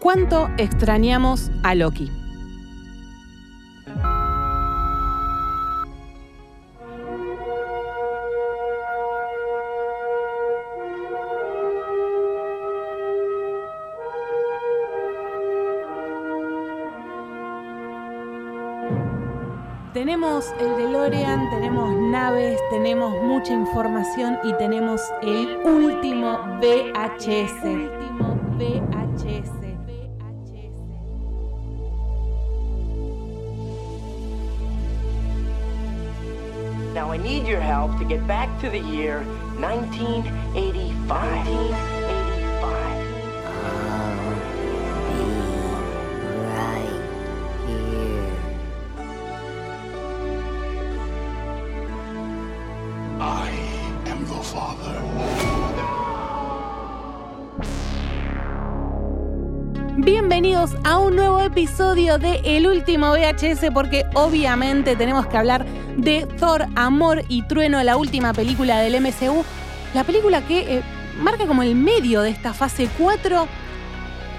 ¿Cuánto extrañamos a Loki? Tenemos el DeLorean, tenemos naves, tenemos mucha información y tenemos el último VHS. I need your help to get back to the year 1985. 1985. Episodio de El último VHS porque obviamente tenemos que hablar de Thor, Amor y Trueno, la última película del MCU. La película que eh, marca como el medio de esta fase 4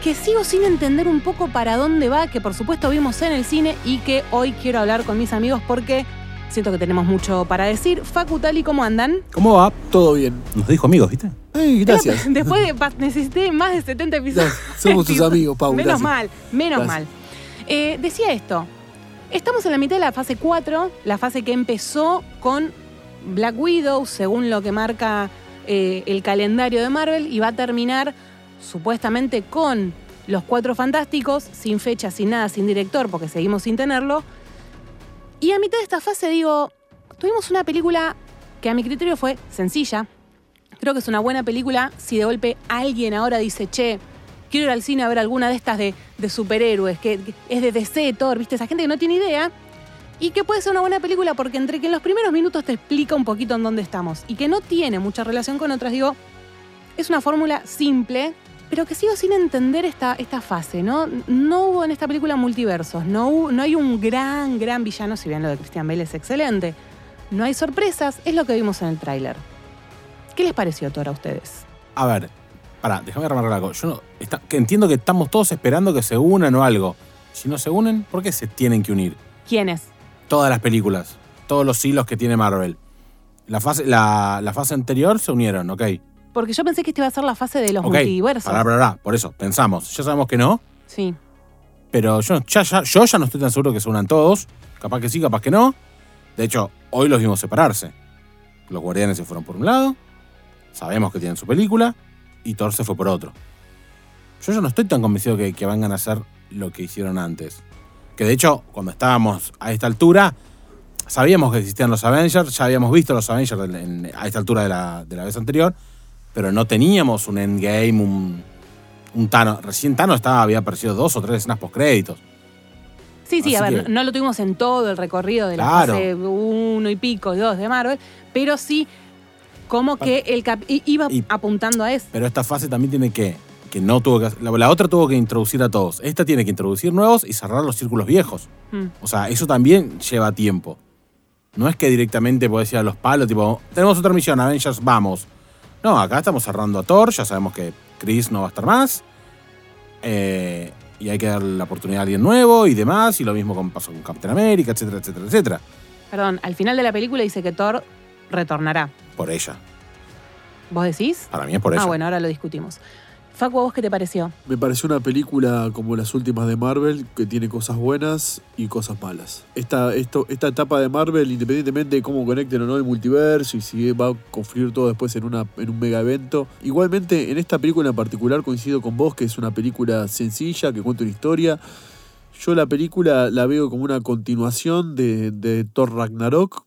que sigo sin entender un poco para dónde va, que por supuesto vimos en el cine y que hoy quiero hablar con mis amigos porque siento que tenemos mucho para decir. Facu, Tali, ¿cómo andan? ¿Cómo va? Todo bien. Nos dijo amigos, ¿viste? Ay, gracias. Después de necesité más de 70 episodios. Somos tus amigos, Pau. Menos gracias. mal, menos Gracias. mal. Eh, decía esto. Estamos en la mitad de la fase 4, la fase que empezó con Black Widow, según lo que marca eh, el calendario de Marvel, y va a terminar supuestamente con los Cuatro Fantásticos, sin fecha, sin nada, sin director, porque seguimos sin tenerlo. Y a mitad de esta fase digo, tuvimos una película que a mi criterio fue sencilla. Creo que es una buena película si de golpe alguien ahora dice, che, quiero ir al cine a ver alguna de estas de, superhéroes, que, que es de DC, Thor, ¿viste? Esa gente que no tiene idea. Y que puede ser una buena película porque entre que en los primeros minutos te explica un poquito en dónde estamos y que no tiene mucha relación con otras, digo, es una fórmula simple, pero que sigo sin entender esta, esta fase, ¿no? No hubo en esta película multiversos, no, hubo- no hay un gran, gran villano, si bien lo de Christian Bale es excelente. No hay sorpresas, es lo que vimos en el tráiler. ¿Qué les pareció, Thor, a ustedes? A ver, pará, déjame remarcar algo. Yo no, está- que entiendo que estamos todos esperando que se unan o algo. Si no se unen, ¿por qué se tienen que unir? ¿Quiénes? Todas las películas, todos los hilos que tiene Marvel. La fase, la, la fase anterior se unieron, ok. Porque yo pensé que esta iba a ser la fase de los Ok, multiversos. pará, pará, pará, por eso, pensamos. Ya sabemos que no, Sí. pero yo ya, ya, yo ya no estoy tan seguro que se unan todos. Capaz que sí, capaz que no. De hecho, hoy los vimos separarse. Los guardianes se fueron por un lado, sabemos que tienen su película, y Thor se fue por otro. Yo ya no estoy tan convencido que, que vengan a hacer lo que hicieron antes. Que de hecho, cuando estábamos a esta altura, sabíamos que existían los Avengers, ya habíamos visto los Avengers en- en- a esta altura de la, de la vez anterior, pero no teníamos un endgame, un, un Thanos. Recién Thanos estaba, había aparecido dos o tres escenas post créditos. Sí, sí, a ver, que- no lo tuvimos en todo el recorrido de la fase 1 y pico, 2 de Marvel, pero sí como que el cap- iba Y- apuntando a eso. Pero esta fase también tiene que, que no tuvo que, la, la otra tuvo que introducir a todos. Esta tiene que introducir nuevos y cerrar los círculos viejos. Mm. O sea, eso también lleva tiempo. No es que directamente podés ir a los palos, tipo, tenemos otra misión, Avengers, vamos. No, acá estamos cerrando a Thor, ya sabemos que Chris no va a estar más. Eh, y hay que darle la oportunidad a alguien nuevo y demás. Y lo mismo con, pasó con Captain America, etcétera, etcétera, etcétera. Perdón, al final de la película dice que Thor retornará. Por ella. ¿Vos decís? Para mí es por ella. Ah, bueno, ahora lo discutimos. Facu, ¿a vos qué te pareció? Me pareció una película como las últimas de Marvel, que tiene cosas buenas y cosas malas. Esta, esta etapa de Marvel, independientemente de cómo conecten o no el multiverso y si va a confluir todo después en, una, en un mega evento. Igualmente, en esta película en particular coincido con vos, que es una película sencilla, que cuenta una historia. Yo la película la veo como una continuación de, de Thor Ragnarok.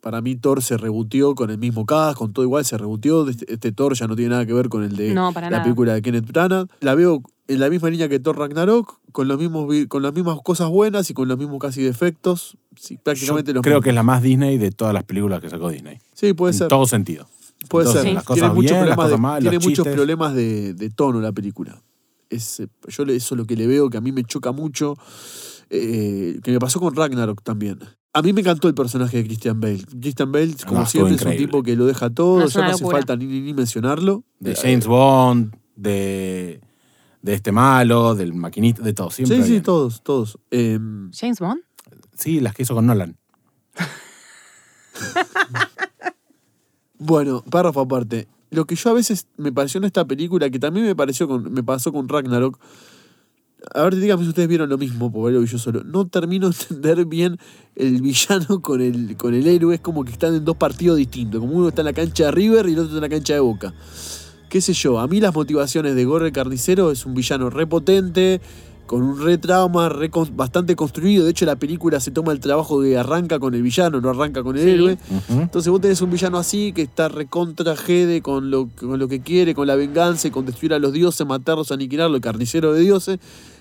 Para mí Thor se rebutió con el mismo cast, con todo igual, se rebutió. Este, este Thor ya no tiene nada que ver con el de No, para la nada. película de Kenneth Branagh. La veo en la misma línea que Thor Ragnarok, con, los mismos, con las mismas cosas buenas y con los mismos casi defectos. Sí, Yo prácticamente los creo mismos. que es la más Disney de todas las películas que sacó Disney. Sí, puede en ser. todo sentido. Puede Entonces, ser. las tiene cosas muchos bien, las problemas, cosas de, mal, tiene los muchos problemas de, de tono la película. Es, yo eso es lo que le veo, que a mí me choca mucho. eh, que me pasó con Ragnarok también. A mí me encantó el personaje de Christian Bale. Christian Bale, como siempre, es un tipo que lo deja todo. No, ya no hace locura. falta ni, ni- ni mencionarlo. De James Bond, de, de este malo, del maquinista, de todo. Siempre Sí, sí, bien. todos, todos. Eh, James Bond. Sí, las que hizo con Nolan. bueno, párrafo aparte. Lo que yo a veces me pareció en esta película, que también me pareció con, me pasó con Ragnarok. A ver, díganme si ustedes vieron lo mismo, porque lo vi yo solo. No termino de entender bien el villano con el, con el héroe. Es como que están en dos partidos distintos. Como uno está en la cancha de River y el otro está en la cancha de Boca. Qué sé yo, a mí las motivaciones de Gorre Carnicero es un villano repotente, con un re trauma, re bastante construido. De hecho, la película se toma el trabajo de arranca con el villano, no arranca con el Sí. héroe. Entonces vos tenés un villano así que está recontra jede con lo, con lo que quiere, con la venganza y con destruir a los dioses, matarlos, aniquilarlos, el carnicero de dioses.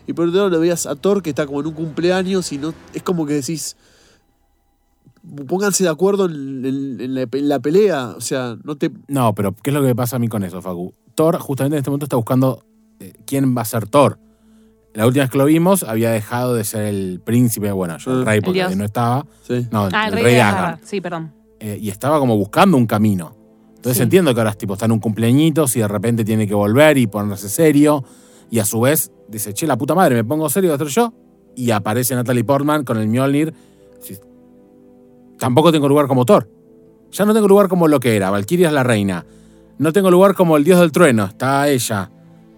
Y por otro lado lo veías a Thor que está como en un cumpleaños y no es como que decís, pónganse de acuerdo en, en- en la, en la pelea. O sea, no te... No, pero ¿qué es lo que pasa a mí con eso, Facu? Thor, justamente en este momento, está buscando eh, quién va a ser Thor. La última vez que lo vimos, había dejado de ser el príncipe, bueno, yo el rey, porque no estaba. Sí. No, el, Ah, el el rey, rey de. Sí, perdón. Eh, y estaba como buscando un camino. Entonces Sí. entiendo que ahora tipo, está en un cumpleañitos y de repente tiene que volver y ponerse serio. Y a su vez dice, che, la puta madre, me pongo serio, voy a ser yo. Y aparece Natalie Portman con el Mjolnir. Sí. Tampoco tengo lugar como Thor. Ya no tengo lugar como lo que era. Valkyria es la reina. No tengo lugar como el dios del trueno. Está ella.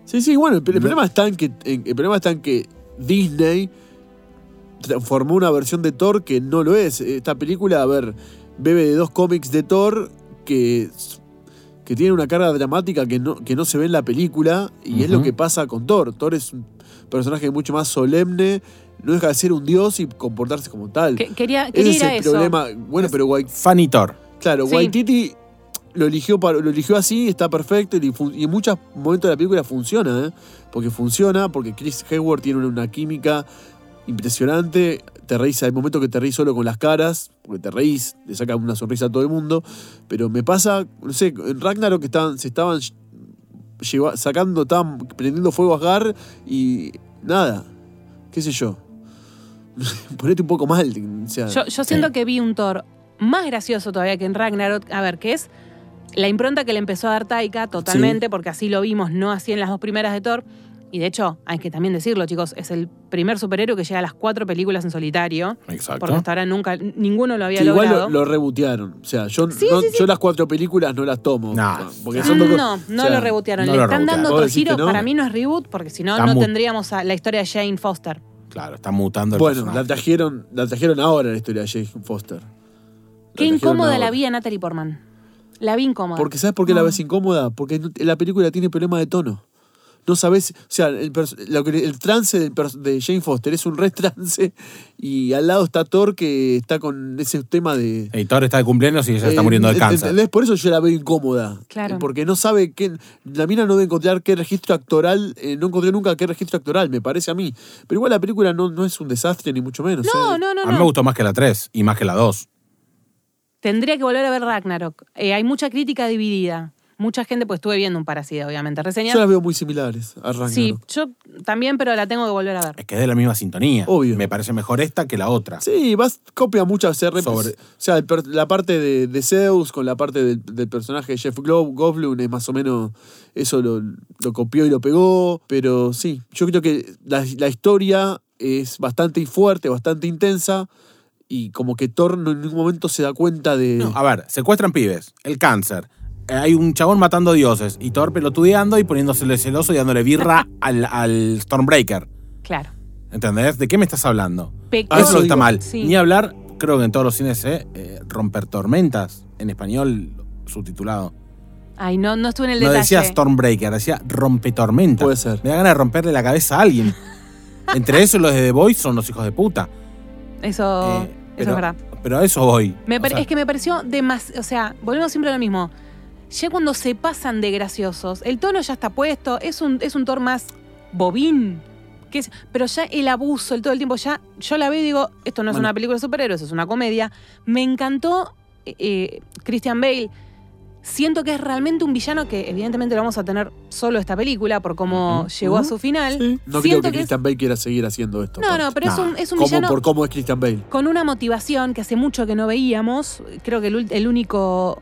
Sí, sí, bueno, el, el No. problema está en que en- el problema está en que Disney transformó una versión de Thor que no lo es. Esta película, a ver, bebe de dos cómics de Thor que, que tienen una carga dramática que no, que no se ve en la película y es lo que pasa con Thor. Thor es un personaje mucho más solemne, no deja de ser un dios y comportarse como tal. Que- quería Ese quería es ir a el eso. problema. Bueno, pero Fanny Thor. Claro, Sí. Waititi lo eligió, para- lo eligió así, está perfecto y, en muchos momentos de la película funciona, ¿eh? Porque funciona, porque Chris Hayward tiene una, química impresionante. Te reís, hay momentos que te reís solo con las caras, porque te reís, le saca una sonrisa a todo el mundo. Pero me pasa, no sé, en Ragnarok estaban, se estaban lleva- sacando, estaban prendiendo fuego a Asgard y nada, qué sé yo. Ponete un poco mal. O sea, Yo, yo siento que vi un Thor más gracioso todavía que en Ragnarok. A ver, que es la impronta que le empezó a dar Taika totalmente, porque así lo vimos, no así en las dos primeras de Thor. Y de hecho, hay que también decirlo, chicos, es el primer superhéroe que llega a las cuatro películas en solitario. Exacto. Porque hasta ahora nunca, ninguno lo había Que igual logrado. lo, lo rebotearon. O sea, yo, Sí, no- sí, sí. yo las cuatro películas no las tomo. No. Porque son dos no, cosas- no o sea, lo rebotearon. no Le lo están rebotearon. dando ¿Vos otro giro. no? Para mí no es reboot, porque si no, no tendríamos a la historia de Jane Foster. Claro, está mutando el Bueno, personaje. la trajeron, la trajeron ahora la historia de Jane Foster. La Qué incómoda ahora. la vi a Natalie Portman. La vi incómoda. Porque ¿sabes por qué la No. ves incómoda? Porque la película tiene problema de tono. No sabes, o sea, el, lo que- el trance del de Jane Foster es un re trance y al lado está Thor que está con ese tema de... Y Thor está de cumpleaños y ella está Eh, muriendo de cáncer. ¿Entendés? Por eso yo la veo incómoda. Claro. Eh, Porque no sabe qué. La mina no debe encontrar qué registro actoral. eh, no encontré nunca qué registro actoral, me parece a mí. Pero igual la película no, no es un desastre, ni mucho menos. No, ¿eh? no, no, a mí me gustó más que la 3 y más que la 2. Tendría que volver a ver Ragnarok. Eh, hay mucha crítica dividida. Mucha gente, pues estuve viendo un parásito, obviamente. Reseñas. Yo las veo muy similares a Ragnarok. Sí, yo también, pero la tengo que volver a ver. Es que es de la misma sintonía. Obvio. Me parece mejor esta que la otra. Sí, vas, copia muchas. Se rep- Sobre- O sea, el la parte de, de Zeus con la parte del, del personaje de Jeff Glo- Goldblum es más o menos. Eso lo, lo copió y lo pegó. Pero sí, yo creo que la, la historia es bastante fuerte, bastante intensa. Y como que Thor no en ningún momento se da cuenta de. No, a ver, secuestran pibes, el cáncer. eh, Hay un chabón matando dioses y Thor pelotudeando y poniéndosele celoso y dándole birra al, al Stormbreaker. Claro. ¿Entendés? ¿De qué me estás hablando? Pequeño- Ah, Eso que está digo. mal. Sí. Ni hablar, creo que en todos los cines, ¿eh? Eh, romper tormentas, en español subtitulado. Ay, no, no estuve en el No detalle. decía Stormbreaker, decía rompetormenta. Puede ser. Me da ganas de romperle la cabeza a alguien. Entre esos los de The Voice son los hijos de puta. Eso, Eh, eso pero, es verdad. Pero a eso voy. Me sea, es que me pareció demasiado. O sea, volvemos siempre a lo mismo. Ya cuando se pasan de graciosos, el tono ya está puesto, es un, es un Thor más bobín. Que es, pero ya el abuso, el todo el tiempo, ya yo la veo y digo, esto no es Bueno. una película de superhéroes, es una comedia. Me encantó eh, eh, Christian Bale. Siento que es realmente un villano que evidentemente lo vamos a tener solo esta película por cómo Ujú. llega a su final. Sí. No creo que es- Christian Bale quiera seguir haciendo esto. No, no, pero es un, es un villano por cómo es Christian Bale. con una motivación que hace mucho que no veíamos. Creo que el, único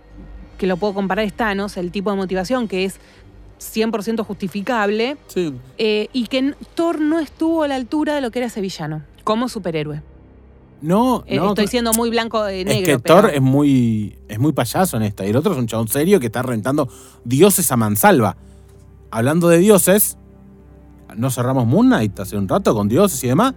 que lo puedo comparar es Thanos, el tipo de motivación que es 100% justificable, Sí, eh, y que Thor no estuvo a la altura de lo que era ese villano, como superhéroe. No, Eh, no. estoy siendo muy blanco de negro. es que Thor es muy, es muy payaso en esta. Y el otro es un chabón serio que está rentando dioses a mansalva. Hablando de dioses, ¿no cerramos Moon Knight hace un rato con dioses y demás?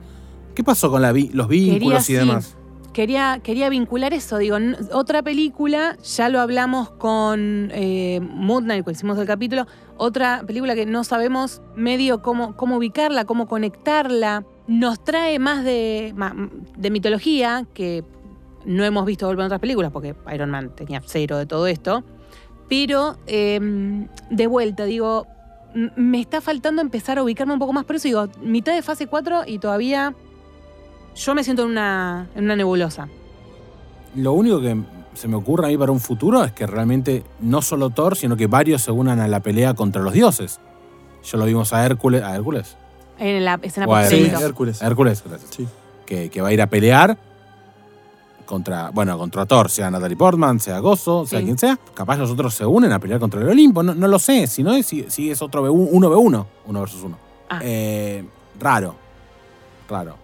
¿Qué pasó con la vi- los vínculos y sí, demás? Quería, quería vincular eso, digo, otra película, ya lo hablamos con eh, Moon Knight, que hicimos el capítulo, otra película que no sabemos medio cómo, cómo ubicarla, cómo conectarla, nos trae más de, mitología, que no hemos visto volver en otras películas, porque Iron Man tenía cero de todo esto, pero eh, de vuelta, digo, me está faltando empezar a ubicarme un poco más, por eso digo, mitad de fase 4 y todavía yo me siento en una, en una nebulosa. Lo único que se me ocurre a mí para un futuro es que realmente no solo Thor, sino que varios se unan a la pelea contra los dioses. Ya lo vimos a Hércules. ¿A Hércules? En la escena Bueno, sí. Hércules. Hércules, gracias. Sí. Que, que va a ir a pelear contra, bueno, contra Thor, sea Natalie Portman, sea Gozo, sea Sí. quien sea. Capaz los otros se unen a pelear contra el Olimpo. No, no lo sé. Si no es, si, si es otro B1, 1v1, uno versus uno. Ah. Eh, raro. Raro.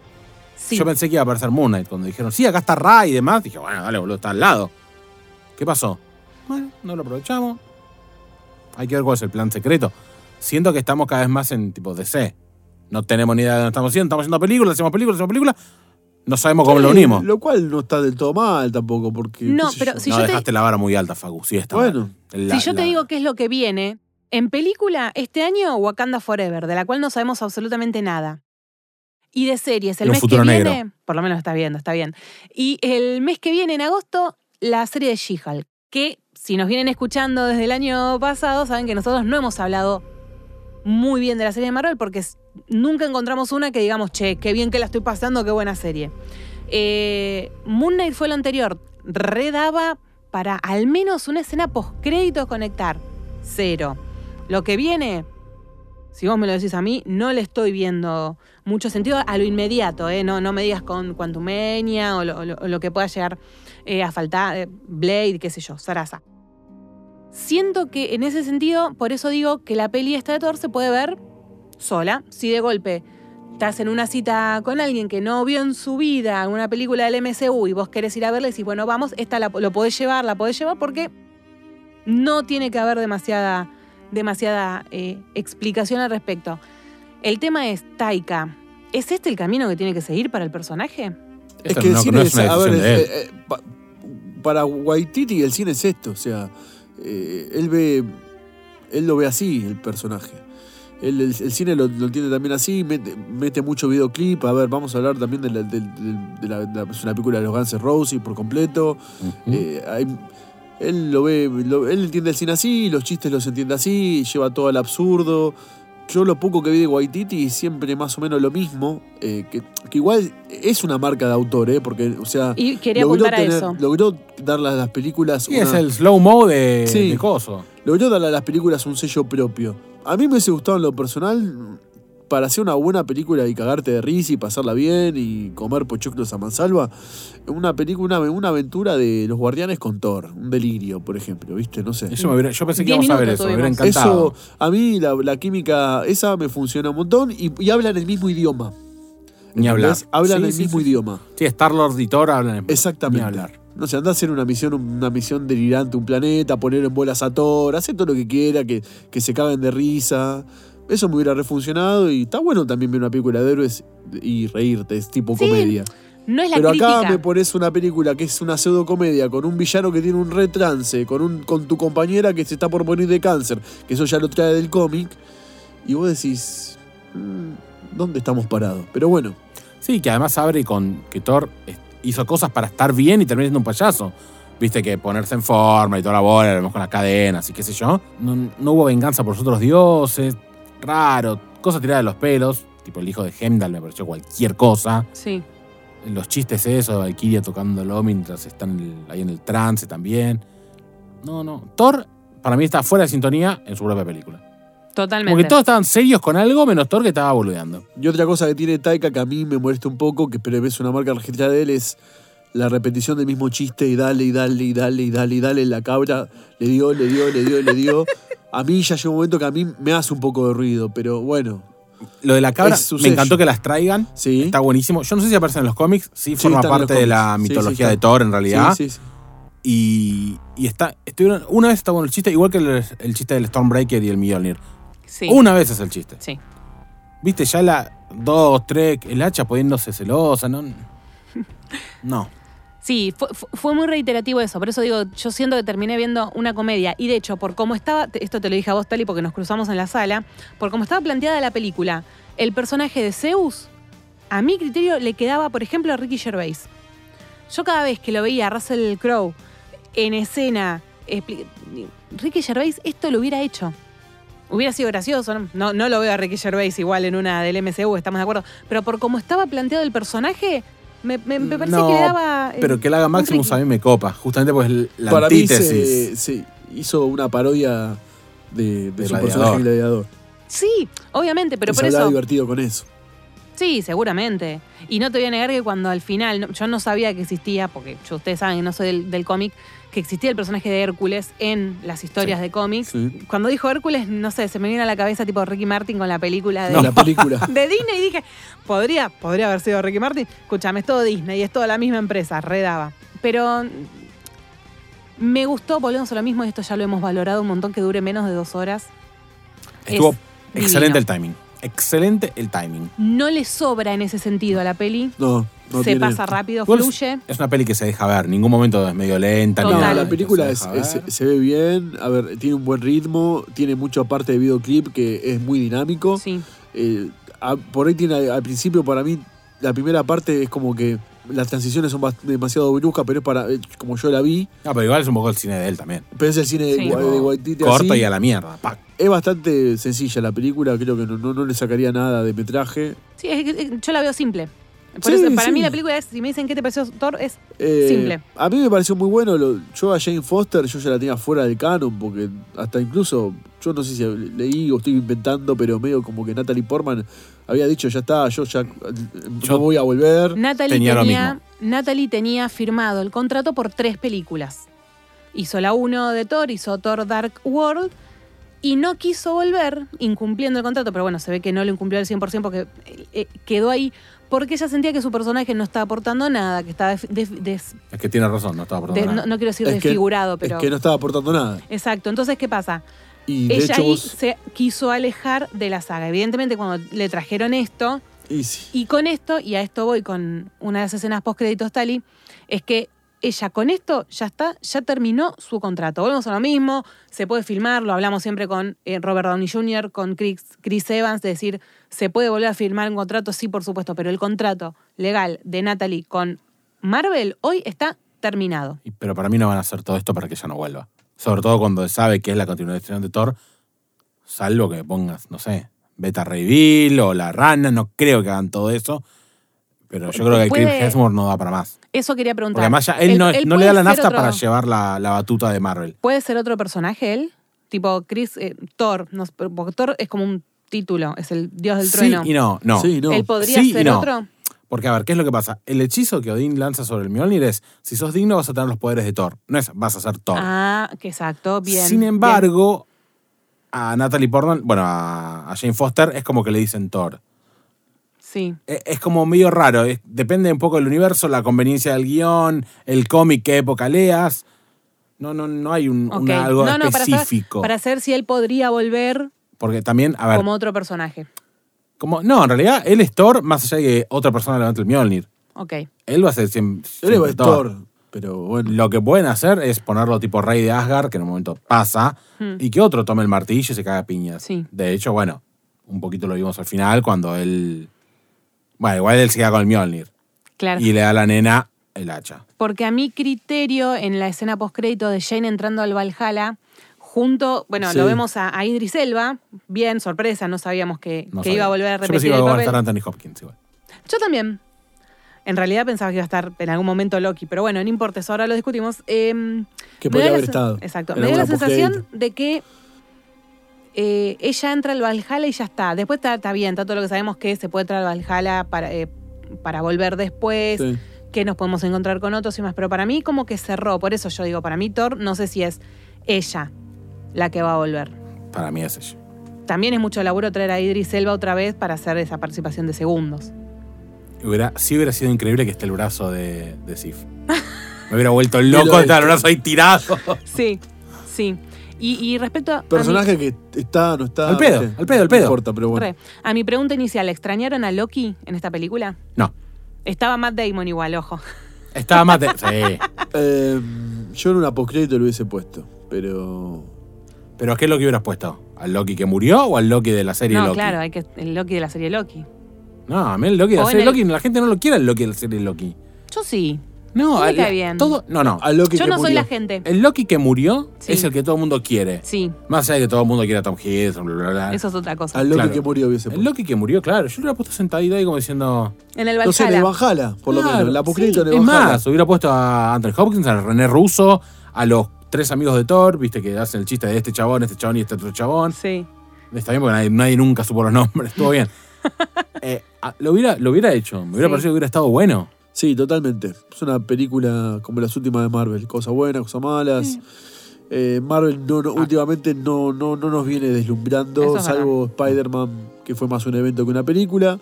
Sí. Yo pensé que iba a aparecer Moon Knight cuando dijeron, sí, acá está Ra y demás. Dije, bueno, dale, boludo, está al lado. ¿Qué pasó? Bueno, no lo aprovechamos. Hay que ver cuál es el plan secreto. Siento que estamos cada vez más en tipo DC. No tenemos ni idea de dónde estamos haciendo. Estamos haciendo películas, hacemos películas, hacemos películas. No sabemos cómo lo unimos. Lo cual no está del todo mal tampoco, porque. No, pero yo. si no yo te- dejaste la vara muy alta, Facu. Sí, está Bueno. si La- yo te digo qué es lo que viene, en película, este año Wakanda Forever, de la cual no sabemos absolutamente nada. Y de series, el mes que futuro viene, negro. por lo menos está viendo, está bien. Y el mes que viene, en agosto, la serie de She-Hulk, que si nos vienen escuchando desde el año pasado, saben que nosotros no hemos hablado muy bien de la serie de Marvel porque nunca encontramos una que digamos, che, qué bien que la estoy pasando, qué buena serie. Eh, Moon Knight fue lo anterior, redaba para al menos una escena post-créditos conectar. Cero. Lo que viene, si vos me lo decís a mí, no le estoy viendo mucho sentido a lo inmediato, ¿eh? no, no me digas con lo- o lo que pueda llegar eh, a faltar, eh, Blade, qué sé yo, Sarasa. Siento que en ese sentido, por eso digo que la peli esta de Thor se puede ver sola. Si de golpe estás en una cita con alguien que no vio en su vida una película del MCU y vos querés ir a verla y decís, bueno, vamos, esta la, lo podés llevar, la podés llevar porque no tiene que haber demasiada, demasiada eh, explicación al respecto. El tema es, Taika, ¿es este el camino que tiene que seguir para el personaje? Es que el cine no es, una a ver, decisión de él. eh, eh, pa- para Waititi el cine es esto, o sea, eh, él ve, él lo ve así, el personaje. Él, el, el cine lo, lo entiende también así, mete, mete mucho videoclip. A ver, vamos a hablar también de la, de, de- de la- de la- es una película de los Guns N' Roses por completo. Eh, hay- él lo ve, lo- él entiende el cine así, los chistes los entiende así, lleva todo al absurdo. Yo lo poco que vi de Waititi siempre más o menos lo mismo, eh, que, que igual es una marca de autor, ¿eh? porque, o sea, Y quería logró, a tener- eso. logró darle a las películas Sí, una- es el slow-mo de, Sí. de Coso. logró darle a las películas un sello propio. A mí me hubiese gustado en lo personal para hacer una buena película y cagarte de risa y pasarla bien y comer pochoclos a mansalva, una película, una, una aventura de los guardianes con Thor, un delirio, por ejemplo, ¿viste? No sé. Eso me hubiera- yo pensé que íbamos a ver eso, me hubiera encantado. Eso, a mí la, la química esa me funciona un montón y, y hablan el mismo idioma. Ni hablar. Hablan Sí, el sí, mismo sí. idioma. Sí, Star-Lord y Thor hablan en Exactamente. Ni hablar. No sé, anda a hacer una misión, una misión delirante, un planeta, poner en bolas a Thor, hacer todo lo que quiera, que, que se caguen de risa. Eso me hubiera refuncionado y está bueno también ver una película de héroes y reírte, es tipo Sí, comedia. No es la Pero crítica. acá me pones una película que es una pseudo comedia con un villano que tiene un retrance, con, un, con tu compañera que se está por morir de cáncer, que eso ya lo trae del cómic, y vos decís, "Mm, ¿dónde estamos parados? Pero bueno, Sí, que además abre con que Thor hizo cosas para estar bien y termina siendo un payaso. Viste que ponerse en forma y toda la bola, lo vemos con las cadenas y qué sé yo. No, no hubo venganza por los otros dioses, raro, cosas tiradas de los pelos. Tipo el hijo de Heimdall me pareció cualquier cosa. Sí. Los chistes esos de Valkyria tocándolo mientras están el- ahí en el trance también. No, no. Thor, para mí, está fuera de sintonía en su propia película. Totalmente. Como que todos estaban serios con algo, menos Thor que estaba boludeando. Y otra cosa que tiene Taika que a mí me molesta un poco, que pero es una marca argentina de él, es la repetición del mismo chiste y dale y dale y dale y dale y dale. La cabra le dio, le dio, le dio, le dio. a mí ya llega un momento que a mí me hace un poco de ruido, pero bueno. Lo de la cabra, me encantó que las traigan. Sí. Está buenísimo. Yo no sé si aparece en los cómics, sí, forma parte de la cómics. Sí, sí, mitología de Thor en realidad. Sí, sí, sí. Y, y está, estuvieron, una vez está bueno el chiste, igual que el, el chiste del Stormbreaker y el Mjolnir. Sí. Una vez es el chiste. Sí. Viste, ya la dos, tres, el hacha poniéndose celosa, ¿no? No. Sí, fue, muy reiterativo eso. Por eso digo, yo siento que terminé viendo una comedia. Y de hecho, por cómo estaba, esto te lo dije a vos, Tali, porque nos cruzamos en la sala, por cómo estaba planteada la película, el personaje de Zeus, a mi criterio, le quedaba, por ejemplo, a Ricky Gervais. Yo cada vez que lo veía a Russell Crowe en escena, Ricky Gervais esto lo hubiera hecho. Hubiera sido gracioso, ¿no? No, no lo veo a Ricky Gervais igual en una del MCU, estamos de acuerdo. Pero por cómo estaba planteado el personaje, me, me, me parecía No, que le daba. eh, Pero que la haga Maximus a mí me copa, justamente pues la Para mí se, se hizo una parodia de, de De su Gladiador. personaje gladiador. Sí, obviamente, pero Y por se eso. divertido con eso. Sí, seguramente. Y no te voy a negar que cuando al final, no- yo no sabía que existía, porque yo, ustedes saben que no soy del, del cómic, que existía el personaje de Hércules en las historias Sí. de cómics. Sí. Cuando dijo Hércules, no sé, se me vino a la cabeza tipo Ricky Martin con la película de, No, la película. de Disney y dije, podría, podría haber sido Ricky Martin. Escúchame, es todo Disney y es toda la misma empresa, redaba. Pero me gustó, volvemos a lo mismo, y esto ya lo hemos valorado un montón, que dure menos de dos horas. Estuvo Es excelente divino. el timing. Excelente el timing. No le sobra en ese sentido a la peli. No, no se tiene- pasa rápido, Igual fluye. Es una peli que se deja ver, ningún momento es medio lenta. ni Total. No, nada, la película se es- deja es- ver. se ve bien, a ver, tiene un buen ritmo, tiene mucha parte de videoclip que es muy dinámico. Sí. Eh, a- por ahí tiene al principio para mí la primera parte es como que las transiciones son demasiado bruscas, pero es para eh, como yo la vi, No, pero igual es un poco el cine de él también. pero es el cine de, Sí. De Waititi Corta así. y a la mierda. pac. Es bastante sencilla la película, creo que no, no, no le sacaría nada de metraje. Sí, es que, yo la veo simple. Por Sí, eso, para sí. mí la película es, si me dicen qué te pareció Thor, es Eh, Simple. A mí me pareció muy bueno. lo- yo a Jane Foster yo ya la tenía fuera del canon, porque hasta incluso, yo no sé si leí o estoy inventando, pero medio como que Natalie Portman había dicho, ya está, yo ya Yo- no voy a volver. Natalie Tenía. Natalie tenía firmado el contrato por tres películas. Hizo la 1 de Thor, hizo Thor Dark World y no quiso volver, incumpliendo el contrato, pero bueno, se ve que no lo incumplió al 100% porque eh, eh, quedó ahí porque ella sentía que su personaje no estaba aportando nada, que estaba des- Es que tiene razón, no estaba por de- no, no quiero decir Es que- desfigurado, pero... Es que no estaba aportando nada. Exacto, entonces, ¿qué pasa? Y Ella hecho ahí vos. se quiso alejar de la saga. Evidentemente, cuando le trajeron esto, y con esto, y a esto voy con una de las escenas post-créditos Tali, es que ella con esto ya está, ya terminó su contrato. Volvemos a lo mismo, se puede filmar, lo hablamos siempre con eh, Robert Downey Jr., con Chris, Evans, de decir, se puede volver a firmar un contrato, sí, por supuesto, pero el contrato legal de Natalie con Marvel hoy está terminado. Pero para mí no van a hacer todo esto para que ella no vuelva. Sobre todo cuando sabe que es la continuación de Thor, salvo que pongas, no sé, Beta Bill o la rana, no creo que hagan todo eso. Pero yo creo que Puede- Chris Hemsworth no da para más. Eso quería preguntar. Porque además ya él, no, no le da la nafta otro- para llevar la, la batuta de Marvel. ¿Puede ser otro personaje él? Tipo Chris, eh, Thor, no, porque Thor es como un título, es el dios del Sí trueno. y no, no. Sí, no. ¿Él podría Sí y ser no. otro? Porque, a ver, ¿qué es lo que pasa? El hechizo que Odín lanza sobre el Mjolnir es, si sos digno vas a tener los poderes de Thor. No es, vas a ser Thor. Ah, que exacto, bien. Sin bien. embargo, a Natalie Portman, bueno, a, a Jane Foster es como que le dicen Thor. Sí. Es como medio raro, es- depende un poco del universo, la conveniencia del guion, el cómic, qué época leas. No, no, no hay un, una- algo no, no, para saber, específico. para saber si él podría volver Porque también, a ver, como otro personaje. como, no, en realidad él es Thor más allá de que otra persona levante el Mjolnir. Ok. Él va a ser siempre, Él siempre es Thor. Thor, pero bueno. Lo que pueden hacer es ponerlo tipo rey de Asgard, que en un momento pasa, Hmm. y que otro tome el martillo y se caga a piñas. Sí. De hecho, bueno, un poquito lo vimos al final cuando él. Bueno, igual él se queda con el Mjolnir Claro. y le da a la nena el hacha. Porque a mi criterio, en la escena postcrédito de Jane entrando al Valhalla, junto, bueno, Sí. lo vemos a, a Idris Elba, bien, sorpresa, no sabíamos que, No que sabía. iba a volver a Yo pensé repetir que el iba a papel. estar Anthony Hopkins igual. Yo también. En realidad pensaba que iba a estar en algún momento Loki, pero bueno, no importa, eso ahora lo discutimos. Eh, Que podría da haber estado. Exacto. Me dio la sensación de que eh, ella entra al Valhalla y ya está. Después está, está bien, está todo lo que sabemos que se puede entrar al Valhalla para, eh, para volver después, Sí. que nos podemos encontrar con otros y más. Pero para mí como que cerró. Por eso yo digo, para mí Thor, no sé si es ella la que va a volver. Para mí es ella. También es mucho laburo traer a Idris Elba otra vez para hacer esa participación de segundos. Hubiera, sí hubiera sido increíble que esté el brazo de, de Sif. Me hubiera vuelto loco estar el brazo ahí tirado. Sí, sí. Y, y respecto a. a mi- Personaje que está, no está. Al pedo, al pedo, al pedo. No importa, pero bueno. Re. A mi pregunta inicial, ¿extrañaron a Loki en esta película? No. Estaba Matt Damon igual, ojo. Estaba más de- Sí. Eh, yo en un apocrédito lo hubiese puesto, pero. Pero ¿qué es lo que hubieras puesto? ¿Al Loki que murió o al Loki de la serie No, Loki? claro, hay que el Loki de la serie Loki. No, a mí el Loki de O la serie el- Loki, la gente no lo quiere el Loki de la serie Loki. Yo sí. No, Me al- cae bien. Todo, no, no. A Loki Yo que no soy la gente. El Loki que murió Sí. es el que todo el mundo quiere. Sí, Más allá de que todo el mundo quiere a Tom Hiddleston, bla, bla, bla. eso es otra cosa. Al Loki Claro. que murió hubiese El. Loki que murió, claro. Yo lo hubiera puesto sentadito ahí como diciendo. En el No sé, en el Valhalla. Valhalla, por lo menos. El apocrédito sí. en el Es Valhalla. más, hubiera puesto a Anthony Hopkins, a René Russo, a los tres amigos de Thor, viste que hacen el chiste de este chabón, este chabón y este otro chabón. Sí. Está bien porque nadie, nadie nunca supo los nombres, estuvo bien. Eh, lo, hubiera, lo hubiera hecho, me hubiera Sí. parecido que hubiera estado bueno. Sí, totalmente. Es una película como las últimas de Marvel. Cosas buenas, cosas malas. Eh, Marvel no, no- últimamente no, no, no nos viene deslumbrando, es salvo Spider-Man, que fue más un evento que una película.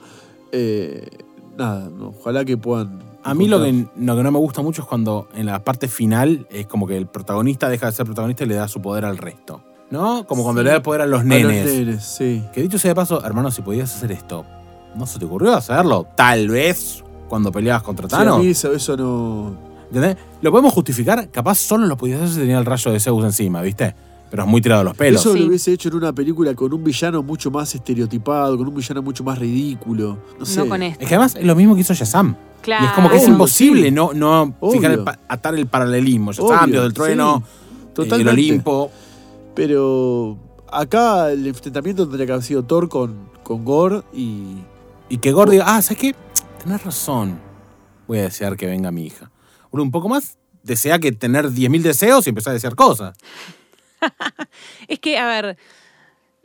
Eh, nada, no, ojalá que puedan. A mí lo que, lo que no me gusta mucho es cuando en la parte final es como que el protagonista deja de ser protagonista y le da su poder al resto. ¿No? Como cuando Sí. le da el poder a los A nenes. los nenes, sí. Que dicho sea de paso, hermano, si podías hacer esto, ¿no se te ocurrió hacerlo? Tal vez cuando peleabas contra Sí, Thanos. mí eso, eso no. ¿Entendés? Lo podemos justificar, capaz solo lo podías hacer si tenía el rayo de Zeus encima, ¿viste? Pero es muy tirado a los pelos. Eso Sí. lo hubiese hecho en una película con un villano mucho más estereotipado, con un villano mucho más ridículo. No sé. No con esto. Es que además es lo mismo que hizo Shazam. Claro. Y es como que es imposible sí. no, no fijar el atar el paralelismo. Shazam, Dios del trueno, sí, eh, el. Olimpo. Pero acá el enfrentamiento tendría que haber sido Thor con, con Gore y. Y que Gordy diga, ah, ¿sabes qué? Tenés razón. Voy a desear que venga mi hija. Uno un poco más desea que tener 10.000 deseos y empezar a desear cosas. Es que, a ver,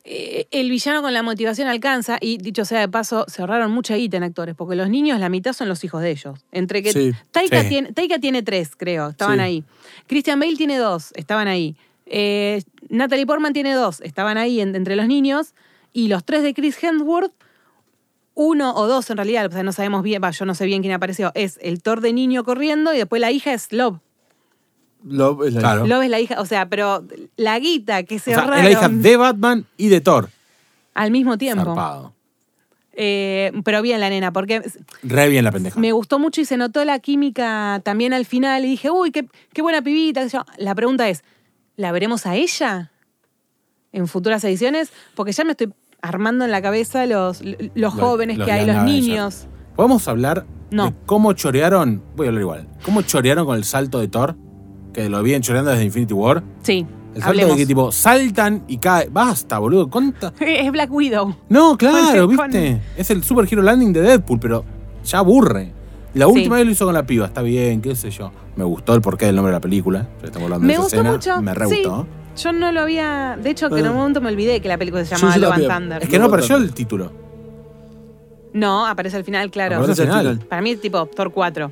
eh, el villano con la motivación alcanza, y dicho sea de paso, se ahorraron mucha guita en actores, porque los niños, la mitad son los hijos de ellos. Entre que Sí. Taika, Sí. Tiene, Taika tiene tres, creo, estaban Sí. ahí. Christian Bale tiene dos, estaban ahí. Eh, Natalie Portman tiene dos, estaban ahí en- entre los niños. Y los tres de Chris Hemsworth, uno o dos en realidad, o sea, no sabemos bien, va, yo no sé bien quién apareció, es el Thor de niño corriendo y después la hija es Love. Love es la Claro. Love es la hija, o sea, pero la guita que se O sea, ahorraron es la hija de Batman y de Thor. al mismo tiempo. Zarpado. Eh, pero bien la nena, porque Re bien la pendeja. me gustó mucho y se notó la química también al final. Y dije, uy, qué, qué buena pibita. La pregunta es, ¿la veremos a ella en futuras ediciones? Porque ya me estoy armando en la cabeza los, los Los- jóvenes los que hay, los niños. ¿Podemos hablar No. de cómo chorearon? Voy a hablar igual. ¿Cómo chorearon con el salto de Thor? Que lo vienen choreando desde Infinity War. Sí, El salto hablemos. de que tipo saltan y cae. Basta, boludo. ¿Cuánta? Es Black Widow. No, claro, Con- con- ¿viste? Es el Super Hero Landing de Deadpool, pero ya aburre. La Sí. última vez lo hizo con la piba, está bien, qué sé yo. Me gustó el porqué del nombre de la película. Estamos hablando Me de esa gustó escena. mucho. Me re sí. gustó. Yo no lo había. De hecho, que en un momento me olvidé que la película se llamaba Love and. Thunder. Es que no No, apareció el título. No, aparece al final, claro. Aparece al al final. final. Para mí, tipo Thor 4.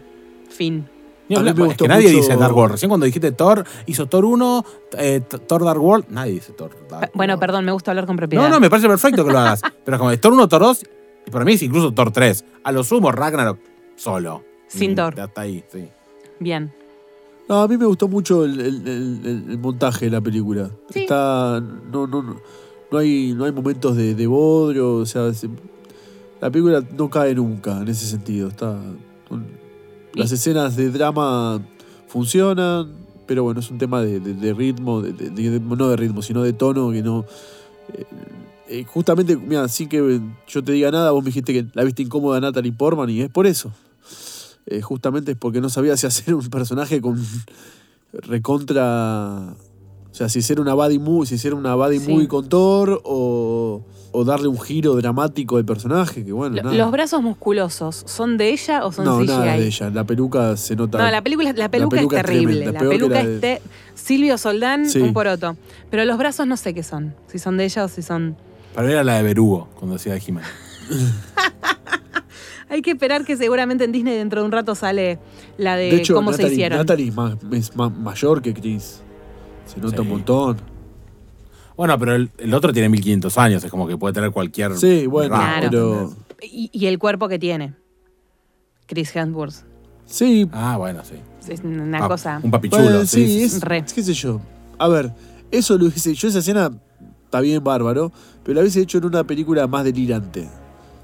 Fin. Me es que nadie dice Dark World. Recién cuando dijiste Thor, hizo Thor 1, eh, Thor Dark World, nadie dice Thor. Dark Bueno, perdón, me gusta hablar con propiedad. No, no, me parece perfecto que lo hagas. Pero es como Thor 1, Thor 2, y para mí es incluso Thor 3. A lo sumo, Ragnarok solo. Sin Mm, Thor. Hasta ahí, sí. Bien. No, a mí me gustó mucho el, el- el- el- el montaje de la película. Sí. Está. No, no, no, no hay, no hay momentos de, de bodrio, o sea, se- la película no cae nunca en ese sentido. Está. Las escenas de drama funcionan, pero bueno, es un tema de, de- de ritmo, de- no de ritmo, sino de tono que no. eh, eh, justamente, mira, sin que yo te diga nada, vos me dijiste que la viste incómoda a Natalie Portman y es por eso. Eh, justamente es porque no sabía si hacer un personaje con recontra. O sea, si hiciera una body movie, si hiciera una body Sí. movie con Thor o, o darle un giro dramático al personaje, que bueno, Lo- nada. ¿Los brazos musculosos son de ella o son no, CGI? nada de ella. La peluca se nota. No, la peluca, la peluca, peluca es es terrible. la peluca la es de- te- Silvio Soldán, Sí. un poroto. Pero los brazos no sé qué son. Si son de ella o si son. Para mí era la de Berugo, cuando decía de. Hay que esperar que seguramente en Disney dentro de un rato sale la de, de hecho, cómo Natalie, se hicieron. Natalie es, más, es más mayor que Chris. Se nota Sí. un montón. Bueno, pero el, el otro tiene 1500 años, es como que puede tener cualquier. Sí, bueno, Claro. pero. Y, y el cuerpo que tiene. Chris Hemsworth. Sí, Ah, bueno, sí. Es una Ah, cosa. Un papichulo. bueno, sí, sí, es. Re. qué sé yo. A ver, eso lo hubiese yo esa escena está bien bárbaro, pero la hubiese hecho en una película más delirante.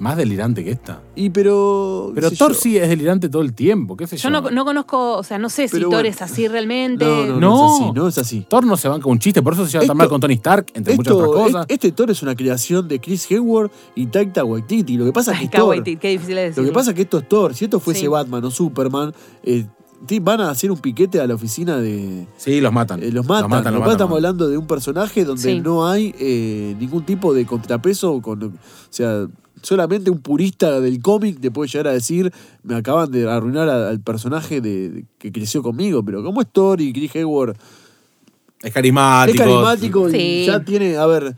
Más delirante que esta. Y pero. Pero sé Thor yo. sí es delirante todo el tiempo, qué sé yo. Yo no, no conozco, o sea, no sé si Thor es así realmente. No, no, no, No. es así, no es así. Thor no se banca un chiste, por eso se lleva tan Esto- mal con Tony Stark, entre muchas otras cosas. es- este Thor es una creación de Chris Hemsworth y Taika Waititi. Lo que pasa es que Thor. Kawaii, qué difícil es Lo decirlo. que pasa es que esto es Thor. Si esto fuese Sí. Batman o Superman, eh, van a hacer un piquete a la oficina de. Sí, los matan. eh, los matan. Los matan, Lo los matan, estamos hablando de un personaje donde Sí. no hay eh, ningún tipo de contrapeso. Con, o sea, solamente un purista del cómic te puede llegar a decir: Me acaban de arruinar a- al personaje de, de- que creció conmigo. Pero como es Thor y Chris Hemsworth Es carismático. es carismático Sí. y ya tiene, a ver,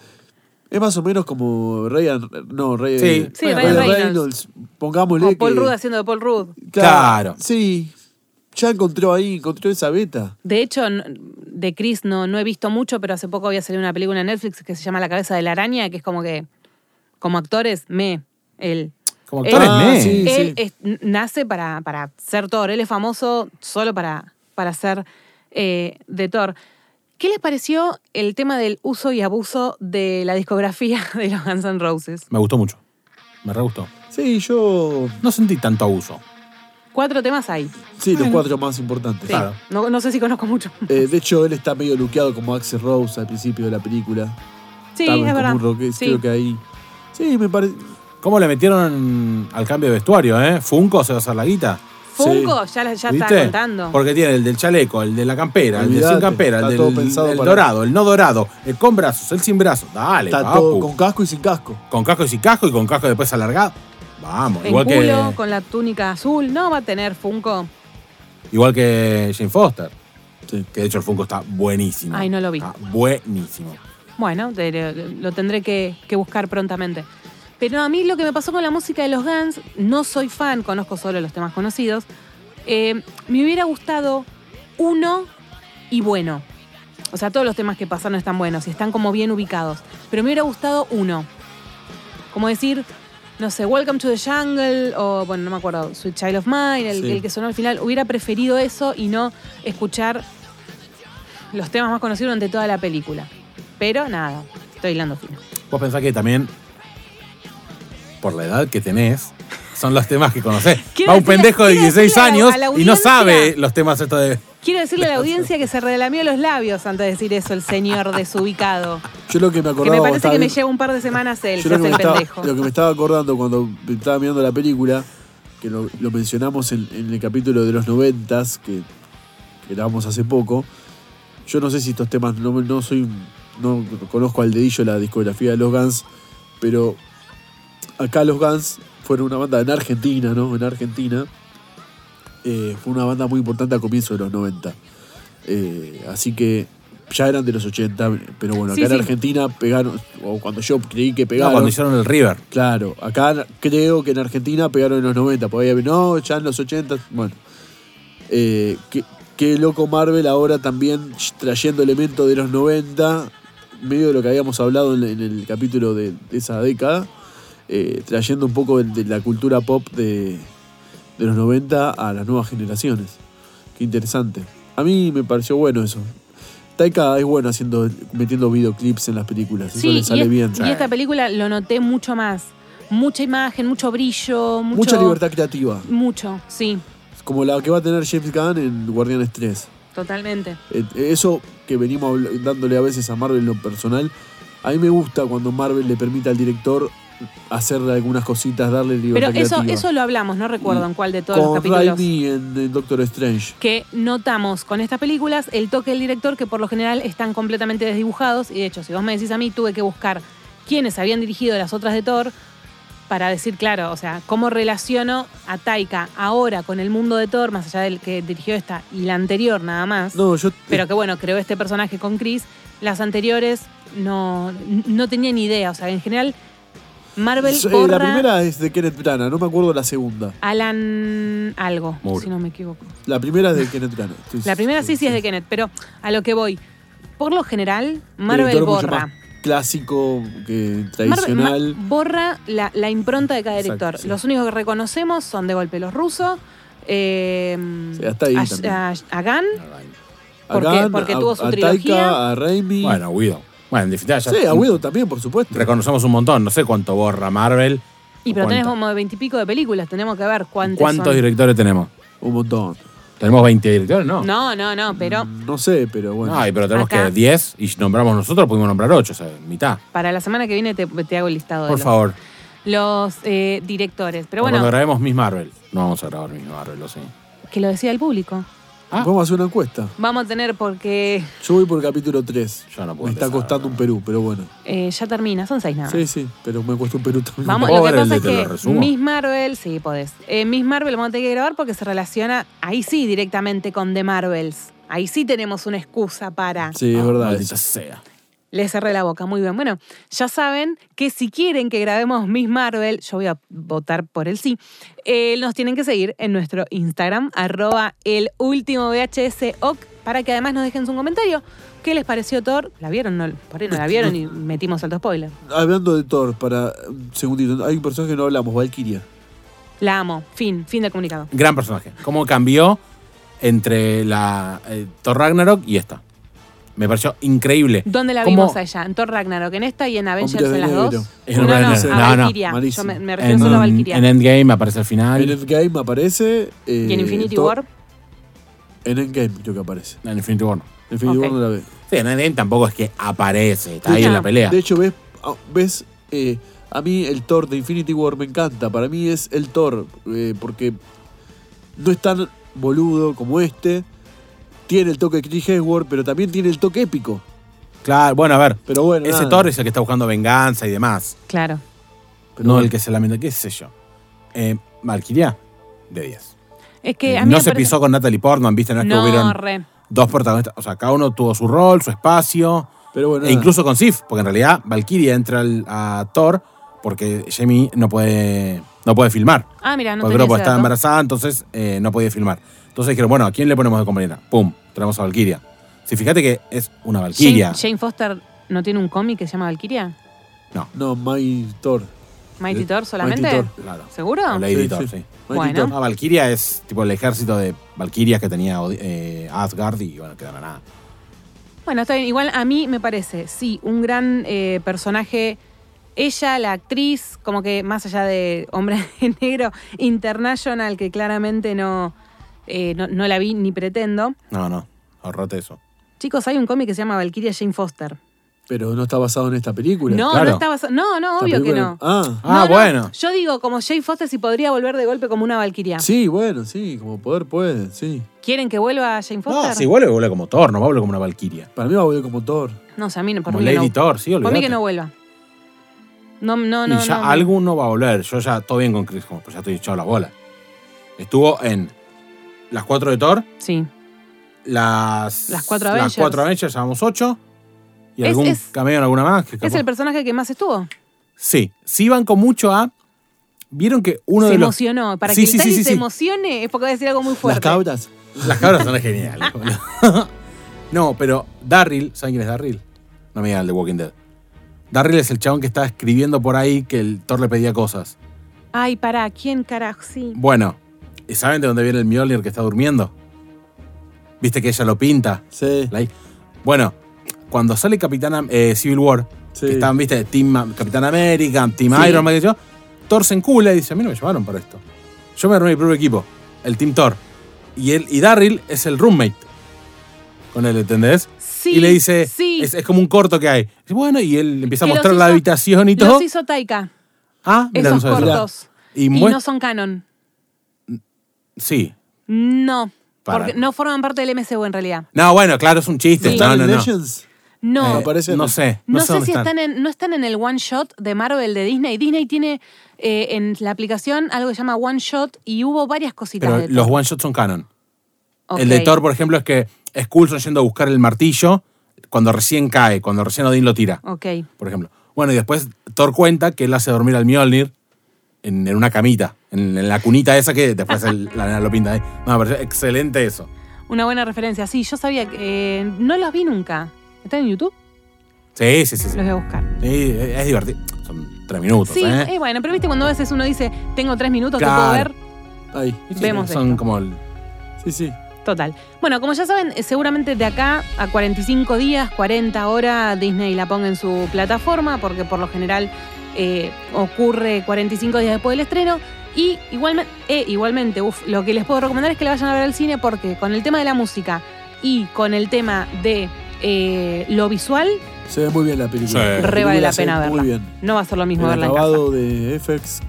es más o menos como Ryan, no, Ryan, Sí. Sí, Ryan Reynolds. pongámosle O Paul que- Rudd haciendo de Paul Rudd. Claro. Sí, ya encontró ahí, encontró esa beta. De hecho, de Chris no, no he visto mucho, pero hace poco había salido una película en Netflix que se llama La cabeza de la araña, que es como que, como actores, me, él. Como Él- actores, Ah, me. sí. él es- nace para, para ser Thor, él es famoso solo para, para ser eh, de Thor. ¿Qué les pareció el tema del uso y abuso de la discografía de los Guns N' Roses? Me gustó mucho. Me re gustó. Sí, yo, No sentí tanto abuso. Cuatro temas hay. sí, los cuatro más importantes. Sí. Claro. No, no sé si conozco mucho. Eh, de hecho, él está medio luqueado como Axel Rose al principio de la película. Sí, Está es como verdad. un roque- Sí. Creo que ahí. Sí, me parece. ¿Cómo le metieron al cambio de vestuario, eh? Funko se va a hacer la guita. Funko ya, ya está ¿Viste? contando. Porque tiene el del chaleco, el de la campera, el de sin campera, el está del, pensado para- dorado, el no dorado, el con brazos, el sin brazos. Dale, Está papu. todo con casco y sin casco. Con casco y sin casco y con casco después alargado. Vamos, en igual culo, que, con la túnica azul. No va a tener Funko. igual que Jane Foster. Sí. Que de hecho el Funko está buenísimo. Ay, no lo vi. Está buenísimo. Bueno, lo tendré que, que buscar prontamente. Pero a mí lo que me pasó con la música de los Guns, no soy fan, conozco solo los temas conocidos. eh, me hubiera gustado uno y bueno. O sea, todos los temas que pasaron están buenos y están como bien ubicados. Pero me hubiera gustado uno. Como decir, no sé, Welcome to the Jungle o, bueno, no me acuerdo, Sweet Child of Mine, el, Sí. el que sonó al final. Hubiera preferido eso y no escuchar los temas más conocidos durante toda la película. Pero nada, estoy hilando fino. Vos pensás que también, por la edad que tenés, son los temas que conocés. Quiero Va un decirle- pendejo de quiero 16 decirle a la- años a la y no audiencia- sabe los temas estos de... Quiero decirle a la audiencia que se relamió los labios antes de decir eso, el señor desubicado. Yo lo que me Que acordaba. me cuando parece estaba que me lleva un par de semanas él, Yo que lo que, hace me el estaba, pendejo. lo que me estaba acordando cuando estaba mirando la película, que lo, lo mencionamos en, en el capítulo de los noventas, que, que grabamos hace poco. Yo no sé si estos temas, no, no soy, no conozco al dedillo la discografía de los Guns, pero acá los Guns fueron una banda en Argentina, ¿no? En Argentina. Eh, fue una banda muy importante al comienzo de los 90. Eh, así que ya eran de los 80, pero bueno, acá Sí, en sí. Argentina pegaron, o cuando yo creí que No, pegaron. cuando hicieron el River. Claro, acá creo que en Argentina pegaron en los 90, porque había- no, ya en los 80, bueno. Eh, qué, qué loco Marvel ahora también trayendo elementos de los 90, medio de lo que habíamos hablado en, en el capítulo de, de esa década, eh, trayendo un poco de, de la cultura pop de, de los 90 a las nuevas generaciones. Qué interesante. A mí me pareció bueno eso. Taika es bueno haciendo, metiendo videoclips en las películas, eso Sí, le y, sale es- bien. y esta película lo noté mucho más. Mucha imagen, mucho brillo, mucho, Mucha libertad creativa. Mucho, sí, Como la que va a tener James Gunn en Guardianes 3. Totalmente. Eh, Eso que venimos dándole a veces a Marvel en lo personal, a mí me gusta cuando Marvel le permite al director hacerle algunas cositas, darle libertad Pero eso, creativa. eso lo hablamos, no recuerdo Y en cuál de todos los capítulos. Raimi en, en Doctor Strange. que notamos con estas películas el toque del director que por lo general están completamente desdibujados y de hecho si vos me decís a mí tuve que buscar quiénes habían dirigido las otras de Thor para decir claro, o sea, cómo relaciono a Taika ahora con el mundo de Thor más allá del que dirigió esta y la anterior nada más. No, yo. Pero que bueno, creó este personaje con Chris. Las anteriores no, no tenía ni idea. O sea, en general, Marvel eh, borra la primera es de Kenneth Branagh, no me acuerdo la segunda. Alan algo, Moore. si no me equivoco. La primera es de Kenneth Branagh. Estoy- La primera sí, sí es de Kenneth, pero a lo que voy. Por lo general, Marvel borra más clásico, ma- tradicional. borra la, la impronta de cada Exacto, director. sí. Los únicos que reconocemos son de golpe los rusos, eh, Sí, hasta ahí a, a- a A ¿Por qué? Gunn, Porque a, tuvo su a trilogía. Taika, a Raimi. Bueno, Guido. Bueno, en definitiva ya sí, a Widow también, por supuesto. reconocemos un montón. No sé cuánto borra Marvel. y pero ¿Cuánto? tenés como veintipico de películas, tenemos que ver cuántos ¿Cuántos son. directores tenemos? Un montón. ¿Tenemos 20 directores? No. No, no, no, pero No sé, pero bueno. Ay, pero tenemos Acá. que 10 y nombramos nosotros, pudimos nombrar 8, o sea, mitad. para la semana que viene te, te hago el listado de Por los, favor. los, eh, directores. Pero O bueno, Cuando grabemos Miss Marvel. No vamos a grabar Miss Marvel, lo sé. que lo decía el público. Ah. Vamos a hacer una encuesta. Vamos a tener porque Yo voy por capítulo 3. Yo no puedo Me está empezar, costando no. un Perú, pero bueno. eh, ya termina, son seis nada. Sí, sí, pero me cuesta un Perú también. Vamos, ¿Puedo lo que pasa es te lo que resumo? Miss Marvel, sí, podés. Eh, Miss Marvel vamos a tener que grabar porque se relaciona ahí sí directamente con The Marvels. Ahí sí tenemos una excusa para. Sí, es verdad. Maldita sea. Le cerré la boca, muy bien. Bueno, ya saben que si quieren que grabemos Miss Marvel, yo voy a votar por el sí, eh, nos tienen que seguir en nuestro Instagram, arroba el último VHS OC, para que además nos dejen su comentario. ¿Qué les pareció Thor? ¿La vieron? No, por ahí no la vieron y metimos alto spoiler. Hablando de Thor, para un segundito, hay un personaje que no hablamos, Valkyria. La amo. Fin, fin del comunicado. Gran personaje. ¿Cómo cambió entre la eh, Thor Ragnarok y esta? Me pareció increíble. ¿Dónde la ¿Cómo- vimos allá? ¿En Thor Ragnarok en esta y en Avengers en de las dos? En no, no. No. Yo me, me refiero En, solo a Valkyria. en Endgame aparece al final. En Endgame aparece. eh, ¿Y en Infinity War? En Endgame creo que aparece. En Infinity War. no. En Infinity Ok. War no la ve. Sí, en Endgame tampoco es que aparece. Está ahí en la pelea. De hecho, ves, ah, ves eh, a mí el Thor de Infinity War me encanta. Para mí es el Thor, eh, porque no es tan boludo como este. Tiene el toque de Chris Hemsworth, pero también tiene el toque épico. Claro, bueno, a ver. Pero bueno, Ese nada. Thor es el que está buscando venganza y demás. Claro. Pero no bueno. el que se lamenta. ¿Qué sé yo? Eh, Valkyria, de 10. Es que Eh, a mí no se parece- pisó con Natalie Portman, ¿viste? No es que hubieron re. dos protagonistas. O sea, cada uno tuvo su rol, su espacio. Pero bueno, E nada. incluso con Sif, porque en realidad Valkyria entra al- a Thor porque Jamie no puede, no puede filmar. Ah, mira, no porque estaba dato. embarazada, entonces eh, no podía filmar. Entonces dijeron, bueno, ¿a quién le ponemos de compañera? ¡Pum! Tenemos a Valkyria. Si fíjate que es una Valkyria. Jane, Jane Foster no tiene un cómic que se llama Valkyria. No, My Thor. Mighty Eh, Thor solamente. Mighty Thor. Claro. ¿Seguro? O Lady Sí, Thor, sí. sí. Mighty Bueno. Thor. Ah, Valkyria es tipo el ejército de Valkyrias que tenía eh, Asgard y bueno, quedaron nada. Bueno, está bien. Igual a mí me parece, sí, un gran eh, personaje. Ella, la actriz, como que más allá de Hombre de Negro International, que claramente no, eh, no, no la vi ni pretendo. No, no, ahorrate eso. Chicos, hay un cómic que se llama Valkyria Jane Foster. Pero no está basado en esta película. No, claro. no estaba. No, no, Esta obvio que película- no. Ah, Ah, No, no, bueno. Yo digo, como Jane Foster, si podría volver de golpe como una Valkyria. sí, bueno, sí, como poder puede, sí. ¿Quieren que vuelva Jane Foster? No, si vuelve, vuelve como Thor, no vuelve como una Valkyria. Para mí va a volver como Thor. No, o sea, a mí no, por Como mí Lady no. Thor, sí, Por mí que no vuelva. No, no, no. y ya no, no. alguno va a volver. Yo ya, todo bien con Chris Hemsworth, pero ya estoy echado la bola. Estuvo en las cuatro de Thor, Sí. las, Las cuatro Las Avengers. cuatro Avengers, llevamos ocho. Y Es- algún es- cameo en alguna más. Que Es capaz- el personaje que más estuvo. Sí, sí banco mucho a. Vieron que uno se de los. emocionó. Para Sí, que sí, el sí, se sí. emocione es porque va a decir algo muy Las fuerte. cabras. Las cabras son geniales. no, pero Darryl, ¿saben quién es Darryl? No me digan el de Walking Dead. Darryl es el chabón que está escribiendo por ahí que el Thor le pedía cosas. Ay, pará, ¿quién carajo? Sí. Bueno, ¿y saben de dónde viene el Mjolnir que está durmiendo? ¿Viste que ella lo pinta? Sí, La- Bueno, cuando sale Capitán eh, Civil War, sí. que viste, Team Capitán América, Team Sí. Iron Man, que yo, Thor se encula y dice, a mí no me llamaron para esto. Yo me armé mi propio equipo, el Team Thor. Y, él, y Darryl es el roommate con él, ¿entendés? Sí. y le dice, Sí. es, es como un corto que hay. Dice, bueno, y él empieza a los mostrar la habitación y Los todo. hizo Taika. Ah, mira, Esos no cortos. Y, Y, no son canon. Sí. No. Para. Porque no forman parte del MCU en realidad. No, bueno, claro, es un chiste. Sí. No, ¿Están no, en no. Legends? No. Eh, aparece- no sé. No, No, sé si están en, no están en el one shot de Marvel de Disney. Disney tiene eh, en la aplicación algo que se llama one shot y hubo varias cositas Pero de los Thor. one shots son canon. El de Thor, por ejemplo, es que es Coulson yendo a buscar el martillo cuando recién cae, cuando recién Odín lo tira, Ok. por ejemplo. Bueno, y después Thor cuenta que él hace dormir al Mjolnir en, en una camita, en, en la cunita esa que después el- la nena lo pinta ahí. No, parece excelente eso. Una buena referencia. Sí, yo sabía que. eh, no los vi nunca. ¿Están en YouTube? Sí, sí, sí. sí. Los voy a buscar. Sí, es divertido. Son tres minutos, Sí, ¿eh? eh, bueno, pero viste cuando a veces uno dice, tengo tres minutos, Claro. puedo ver. Ahí. Sí, vemos Son esto. como el- Sí, sí. Total. Bueno, como ya saben, eh, seguramente de acá a 45 días, 40 horas, Disney la ponga en su plataforma, porque por lo general eh, ocurre 45 días después del estreno. Y igualmente, igualmente uf, lo que les puedo recomendar es que la vayan a ver al cine, porque con el tema de la música y con el tema de eh, lo visual, Se ve muy bien la película. Sí. La re vale la pena verla. Muy bien. no va a ser lo mismo El verla en casa. acabado de FX,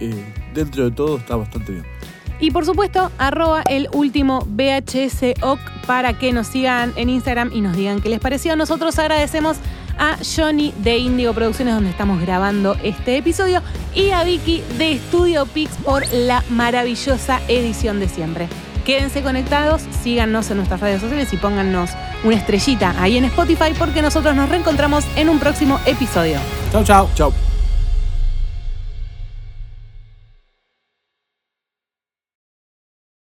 eh, dentro de todo, está bastante bien. Y por supuesto, arroba el último VHS OC para que nos sigan en Instagram y nos digan qué les pareció. Nosotros agradecemos a Johnny de Indigo Producciones, donde estamos grabando este episodio, y a Vicky de Studio Pix por la maravillosa edición de siempre. Quédense conectados, síganos en nuestras redes sociales y póngannos una estrellita ahí en Spotify porque nosotros nos reencontramos en un próximo episodio. Chau, chau. Chao.